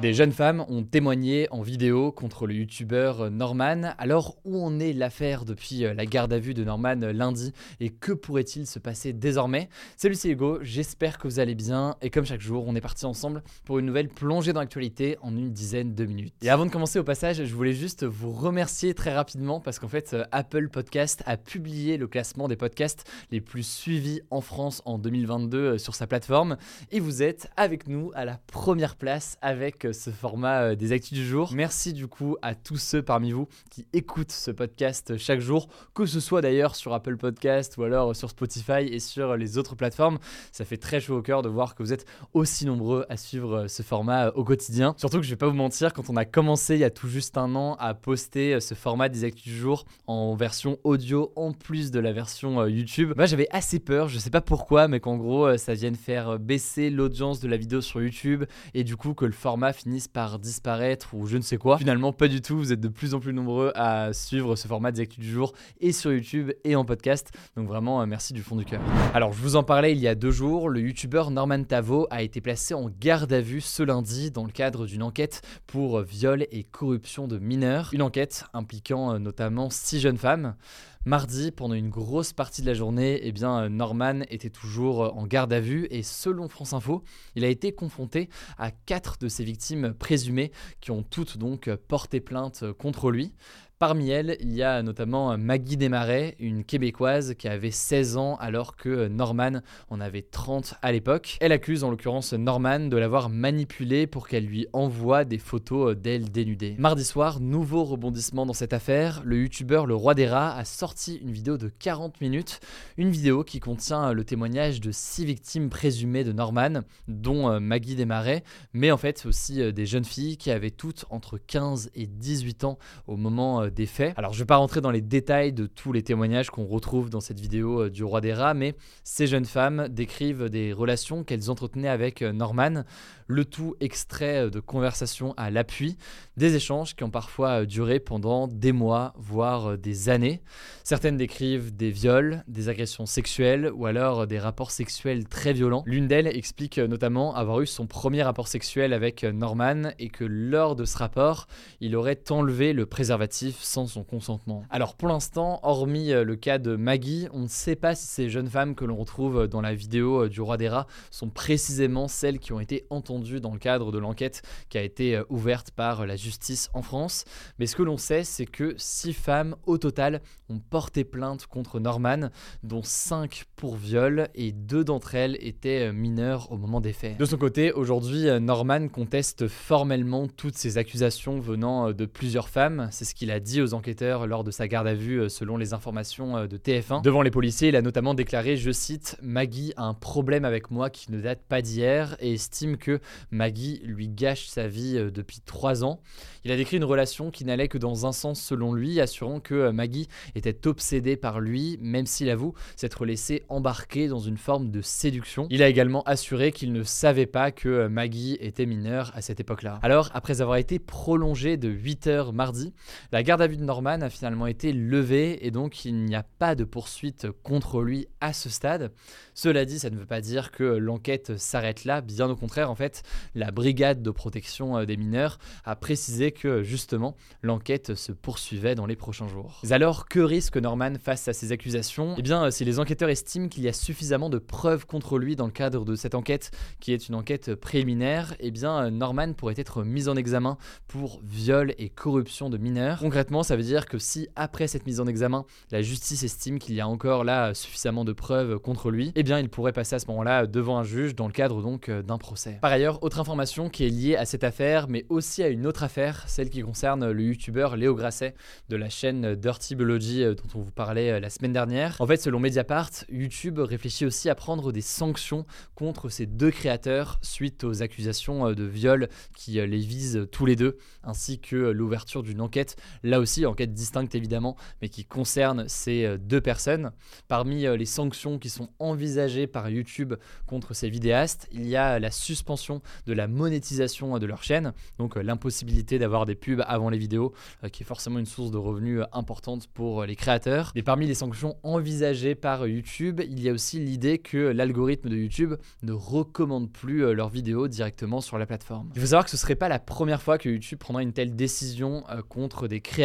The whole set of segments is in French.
Des jeunes femmes ont témoigné en vidéo contre le youtubeur Norman. Alors où en est l'affaire depuis euh, la garde à vue de Norman euh, lundi? Et que pourrait-il se passer désormais? Salut c'est Hugo, j'espère que vous allez bien. Et comme chaque jour on est parti ensemble pour une nouvelle plongée dans l'actualité en une dizaine de minutes. Et avant de commencer au passage, je voulais juste vous remercier très rapidement parce qu'en fait euh, Apple Podcast a publié le classement des podcasts les plus suivis en France en 2022 sur sa plateforme. Et vous êtes avec nous à la première place avec ce format euh, des actus du jour. Merci du coup à tous ceux parmi vous qui écoutent ce podcast chaque jour, que ce soit d'ailleurs sur Apple Podcast ou alors sur Spotify et sur les autres plateformes. Ça fait très chaud au cœur de voir que vous êtes aussi nombreux à suivre ce format euh, au quotidien. Surtout que je vais pas vous mentir, quand on a commencé il y a tout juste un an à poster euh, ce format des actus du jour en version audio en plus de la version YouTube, bah, j'avais assez peur, je sais pas pourquoi, mais qu'en gros ça vienne faire baisser l'audience de la vidéo sur YouTube et du coup que le format finissent par disparaître ou je ne sais quoi. Finalement, pas du tout. Vous êtes de plus en plus nombreux à suivre ce format des actus du jour et sur YouTube et en podcast. Donc vraiment, euh, merci du fond du cœur. Alors, je vous en parlais il y a deux jours. Le youtubeur Norman Tavo a été placé en garde à vue ce lundi dans le cadre d'une enquête pour viol et corruption de mineurs. Une enquête impliquant euh, notamment six jeunes femmes. Mardi, pendant une grosse partie de la journée, eh bien, Norman était toujours euh, en garde à vue et selon France Info, il a été confronté à quatre de ses victimes présumées qui ont toutes donc porté plainte contre lui. Parmi elles, il y a notamment Maggie Desmarais, une Québécoise qui avait 16 ans alors que Norman en avait 30 à l'époque. Elle accuse en l'occurrence Norman de l'avoir manipulée pour qu'elle lui envoie des photos d'elle dénudée. Mardi soir, nouveau rebondissement dans cette affaire, le youtubeur Le Roi des Rats a sorti une vidéo de 40 minutes, une vidéo qui contient le témoignage de 6 victimes présumées de Norman, dont euh, Maggie Desmarais, mais en fait aussi euh, des jeunes filles qui avaient toutes entre 15 et 18 ans au moment euh, Alors je ne vais pas rentrer dans les détails de tous les témoignages qu'on retrouve dans cette vidéo euh, du roi des rats, mais ces jeunes femmes décrivent des relations qu'elles entretenaient avec euh, Norman, le tout extrait euh, de conversations à l'appui, des échanges qui ont parfois duré pendant des mois, voire des années. Certaines décrivent des viols, des agressions sexuelles ou alors des rapports sexuels très violents. L'une d'elles explique notamment avoir eu son premier rapport sexuel avec Norman et que lors de ce rapport, il aurait enlevé le préservatif sans son consentement. Alors pour l'instant, hormis euh, le cas de Maggie, on ne sait pas si ces jeunes femmes que l'on retrouve dans la vidéo euh, du roi des rats sont précisément celles qui ont été entendues dans le cadre de l'enquête qui a été euh, ouverte par la justice en France. Mais ce que l'on sait, c'est que six femmes au total ont porté plainte contre Norman, dont cinq pour viol et deux d'entre elles étaient mineures au moment des faits. De son côté, aujourd'hui, Norman conteste formellement toutes ces accusations venant de plusieurs femmes. C'est ce qu'il a dit aux enquêteurs lors de sa garde à vue, euh, selon les informations euh, de TF1. Devant les policiers, il a notamment déclaré, je cite, Maggie a un problème avec moi qui ne date pas d'hier et estime que Maggie lui gâche sa vie euh, depuis trois ans. Il a décrit une relation qui n'allait que dans un sens selon lui, assurant que Maggie était obsédée par lui, même s'il avoue s'être laissé embarquer dans une forme de séduction. Il a également assuré qu'il ne savait pas que Maggie était mineure à cette époque-là. Alors, après avoir été prolongé de 8 heures mardi, la garde garde de Norman a finalement été levé et donc il n'y a pas de poursuite contre lui à ce stade. Cela dit, ça ne veut pas dire que l'enquête s'arrête là, bien au contraire en fait, la brigade de protection euh, des mineurs a précisé que justement l'enquête se poursuivait dans les prochains jours. alors que risque Norman face à ces accusations? Eh bien, si les enquêteurs estiment qu'il y a suffisamment de preuves contre lui dans le cadre de cette enquête, qui est une enquête préliminaire, eh bien Norman pourrait être mis en examen pour viol et corruption de mineurs. Concrètement, Ça veut dire que si après cette mise en examen, la justice estime qu'il y a encore là suffisamment de preuves contre lui, eh bien il pourrait passer à ce moment-là devant un juge dans le cadre donc euh, d'un procès. Par ailleurs, autre information qui est liée à cette affaire, mais aussi à une autre affaire, celle qui concerne le youtubeur Léo Grasset de la chaîne Dirty Biology euh, dont on vous parlait euh, la semaine dernière. En fait, selon Mediapart, YouTube réfléchit aussi à prendre des sanctions contre ces deux créateurs suite aux accusations de viol qui les visent tous les deux, ainsi que l'ouverture d'une enquête, là aussi enquête distincte évidemment, mais qui concerne ces deux personnes. Parmi les sanctions qui sont envisagées par YouTube contre ces vidéastes, il y a la suspension de la monétisation de leur chaîne, donc euh, l'impossibilité d'avoir des pubs avant les vidéos, euh, qui est forcément une source de revenus euh, importante pour les créateurs. Et parmi les sanctions envisagées par YouTube, il y a aussi l'idée que l'algorithme de YouTube ne recommande plus leurs vidéos directement sur la plateforme. Il faut savoir que ce serait pas la première fois que YouTube prendra une telle décision contre des créateurs,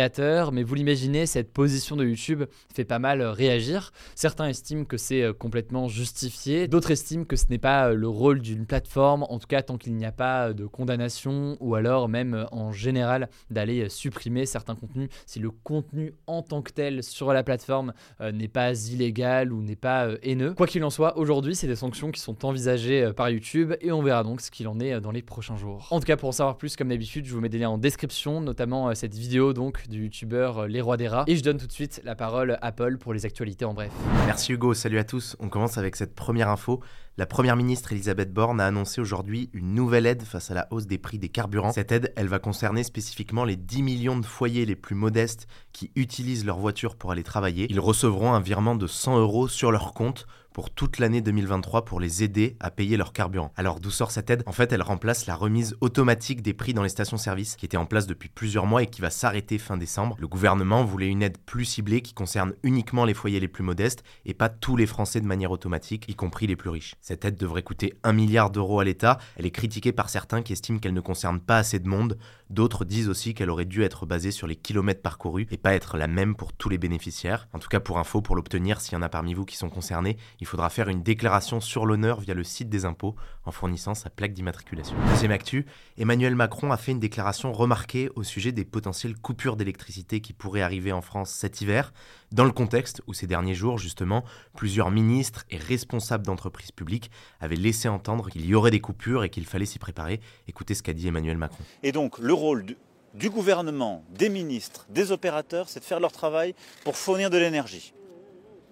mais vous l'imaginez, cette position de YouTube fait pas mal réagir. Certains estiment que c'est complètement justifié, d'autres estiment que ce n'est pas le rôle d'une plateforme, en tout cas tant qu'il n'y a pas de condamnation, ou alors même en général d'aller supprimer certains contenus si le contenu en tant que tel sur la plateforme euh, n'est pas illégal ou n'est pas euh, haineux. Quoi qu'il en soit, aujourd'hui c'est des sanctions qui sont envisagées euh, par YouTube et on verra donc ce qu'il en est dans les prochains jours. En tout cas pour en savoir plus comme d'habitude je vous mets des liens en description, notamment cette vidéo donc du youtubeur Les Rois des Rats et je donne tout de suite la parole à Paul pour les actualités en bref. Merci Hugo, salut à tous. On commence avec cette première info. La première ministre Elisabeth Borne a annoncé aujourd'hui une nouvelle aide face à la hausse des prix des carburants. Cette aide, elle va concerner spécifiquement les 10 millions de foyers les plus modestes qui utilisent leur voiture pour aller travailler. Ils recevront un virement de 100 euros sur leur compte pour toute l'année 2023 pour les aider à payer leur carburant. Alors d'où sort cette aide? En fait, elle remplace la remise automatique des prix dans les stations-service qui était en place depuis plusieurs mois et qui va s'arrêter fin décembre. Le gouvernement voulait une aide plus ciblée qui concerne uniquement les foyers les plus modestes et pas tous les Français de manière automatique, y compris les plus riches. Cette aide devrait coûter 1 milliard d'euros à l'État. Elle est critiquée par certains qui estiment qu'elle ne concerne pas assez de monde. D'autres disent aussi qu'elle aurait dû être basée sur les kilomètres parcourus et pas être la même pour tous les bénéficiaires. En tout cas, pour info, pour l'obtenir, s'il y en a parmi vous qui sont concernés, faudra faire une déclaration sur l'honneur via le site des impôts en fournissant sa plaque d'immatriculation. Deuxième actu, Emmanuel Macron a fait une déclaration remarquée au sujet des potentielles coupures d'électricité qui pourraient arriver en France cet hiver, dans le contexte où ces derniers jours, justement, plusieurs ministres et responsables d'entreprises publiques avaient laissé entendre qu'il y aurait des coupures et qu'il fallait s'y préparer. Écoutez ce qu'a dit Emmanuel Macron. Et donc le rôle du gouvernement, des ministres, des opérateurs, c'est de faire leur travail pour fournir de l'énergie.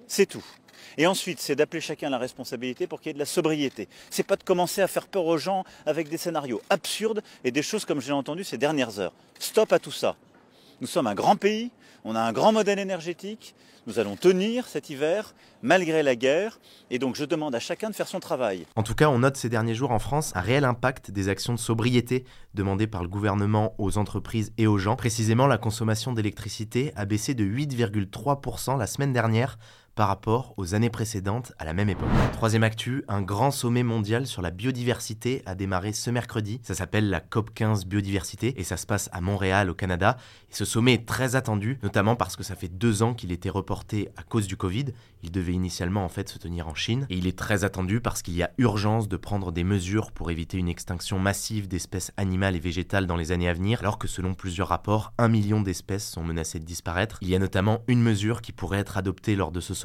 C'est tout. Et ensuite, c'est d'appeler chacun la responsabilité pour qu'il y ait de la sobriété. C'est pas de commencer à faire peur aux gens avec des scénarios absurdes et des choses comme j'ai entendu ces dernières heures. Stop à tout ça. Nous sommes un grand pays, on a un grand modèle énergétique, nous allons tenir cet hiver malgré la guerre et donc je demande à chacun de faire son travail. En tout cas, on note ces derniers jours en France un réel impact des actions de sobriété demandées par le gouvernement aux entreprises et aux gens. Précisément, la consommation d'électricité a baissé de 8,3% la semaine dernière par rapport aux années précédentes à la même époque. Troisième actu, un grand sommet mondial sur la biodiversité a démarré ce mercredi. Ça s'appelle la COP15 biodiversité et ça se passe à Montréal au Canada. Ce sommet est très attendu, notamment parce que ça fait deux ans qu'il était reporté à cause du Covid. Il devait initialement en fait se tenir en Chine et il est très attendu parce qu'il y a urgence de prendre des mesures pour éviter une extinction massive d'espèces animales et végétales dans les années à venir, alors que selon plusieurs rapports, un million d'espèces sont menacées de disparaître. Il y a notamment une mesure qui pourrait être adoptée lors de ce sommet,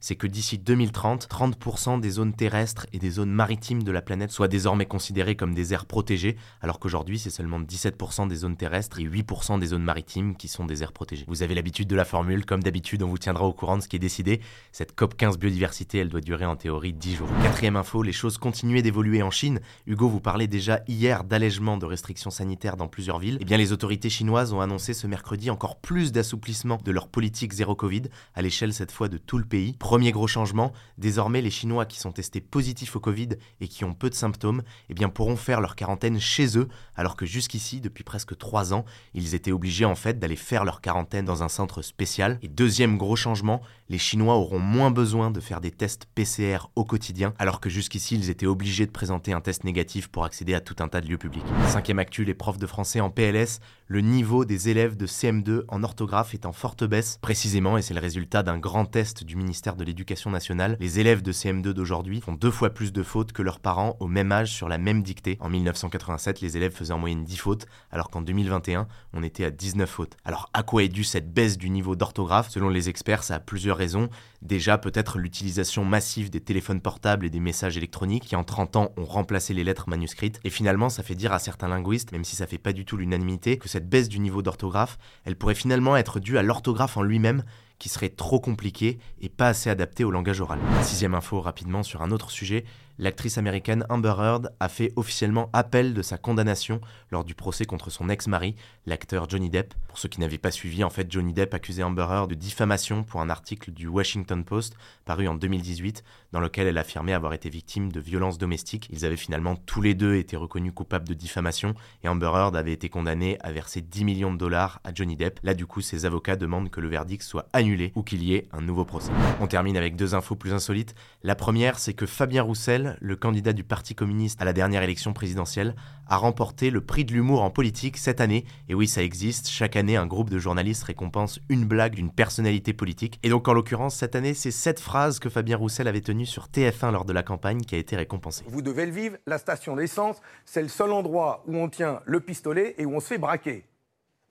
c'est que d'ici 2030, 30% des zones terrestres et des zones maritimes de la planète soient désormais considérées comme des aires protégées, alors qu'aujourd'hui c'est seulement 17% des zones terrestres et 8% des zones maritimes qui sont des aires protégées. Vous avez l'habitude de la formule, comme d'habitude on vous tiendra au courant de ce qui est décidé. Cette COP 15 biodiversité, elle doit durer en théorie 10 jours. Quatrième info, les choses continuaient d'évoluer en Chine. Hugo vous parlait déjà hier d'allègement de restrictions sanitaires dans plusieurs villes. Eh bien les autorités chinoises ont annoncé ce mercredi encore plus d'assouplissement de leur politique zéro Covid, à l'échelle cette fois de tout le pays. Premier gros changement, désormais les Chinois qui sont testés positifs au Covid et qui ont peu de symptômes, eh bien pourront faire leur quarantaine chez eux, alors que jusqu'ici, depuis presque trois ans, ils étaient obligés en fait d'aller faire leur quarantaine dans un centre spécial. Et deuxième gros changement, les Chinois auront moins besoin de faire des tests PCR au quotidien, alors que jusqu'ici ils étaient obligés de présenter un test négatif pour accéder à tout un tas de lieux publics. Cinquième actu, les profs de français en PLS, le niveau des élèves de CM2 en orthographe est en forte baisse, précisément, et c'est le résultat d'un grand test du ministère de l'Éducation nationale, les élèves de CM2 d'aujourd'hui font deux fois plus de fautes que leurs parents au même âge sur la même dictée. En 1987, les élèves faisaient en moyenne 10 fautes, alors qu'en 2021, on était à 19 fautes. Alors à quoi est due cette baisse du niveau d'orthographe? Selon les experts, ça a plusieurs raisons. Déjà, peut-être l'utilisation massive des téléphones portables et des messages électroniques qui en 30 ans ont remplacé les lettres manuscrites. Et finalement, ça fait dire à certains linguistes, même si ça fait pas du tout l'unanimité, que cette baisse du niveau d'orthographe, elle pourrait finalement être due à l'orthographe en lui-même qui serait trop compliqué et pas assez adapté au langage oral. Sixième info rapidement sur un autre sujet, l'actrice américaine Amber Heard a fait officiellement appel de sa condamnation lors du procès contre son ex-mari, l'acteur Johnny Depp. Pour ceux qui n'avaient pas suivi, en fait, Johnny Depp accusait Amber Heard de diffamation pour un article du Washington Post paru en 2018 dans lequel elle affirmait avoir été victime de violences domestiques. Ils avaient finalement tous les deux été reconnus coupables de diffamation et Amber Heard avait été condamnée à verser 10 millions de dollars à Johnny Depp. Là, du coup, ses avocats demandent que le verdict soit annulé ou qu'il y ait un nouveau procès. On termine avec deux infos plus insolites. La première, c'est que Fabien Roussel, le candidat du Parti communiste à la dernière élection présidentielle, a remporté le prix de l'humour en politique cette année. Et oui, ça existe. Chaque année, un groupe de journalistes récompense une blague d'une personnalité politique. Et donc, en l'occurrence, cette année, c'est cette phrase que Fabien Roussel avait tenue sur TF1 lors de la campagne qui a été récompensée. Vous devez le vivre, la station d'essence, c'est le seul endroit où on tient le pistolet et où on se fait braquer.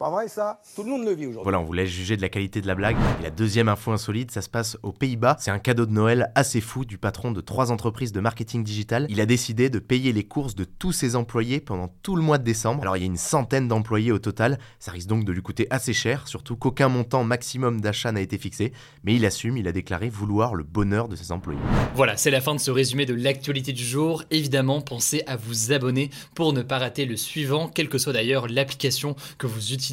Pas vrai ça? Tout le monde le vit aujourd'hui. Voilà, on vous laisse juger de la qualité de la blague. Et la deuxième info insolite, ça se passe aux Pays-Bas. C'est un cadeau de Noël assez fou du patron de trois entreprises de marketing digital. Il a décidé de payer les courses de tous ses employés pendant tout le mois de décembre. Alors il y a une centaine d'employés au total. Ça risque donc de lui coûter assez cher, surtout qu'aucun montant maximum d'achat n'a été fixé. Mais il assume, il a déclaré vouloir le bonheur de ses employés. Voilà, c'est la fin de ce résumé de l'actualité du jour. Évidemment, pensez à vous abonner pour ne pas rater le suivant, quelle que soit d'ailleurs l'application que vous utilisez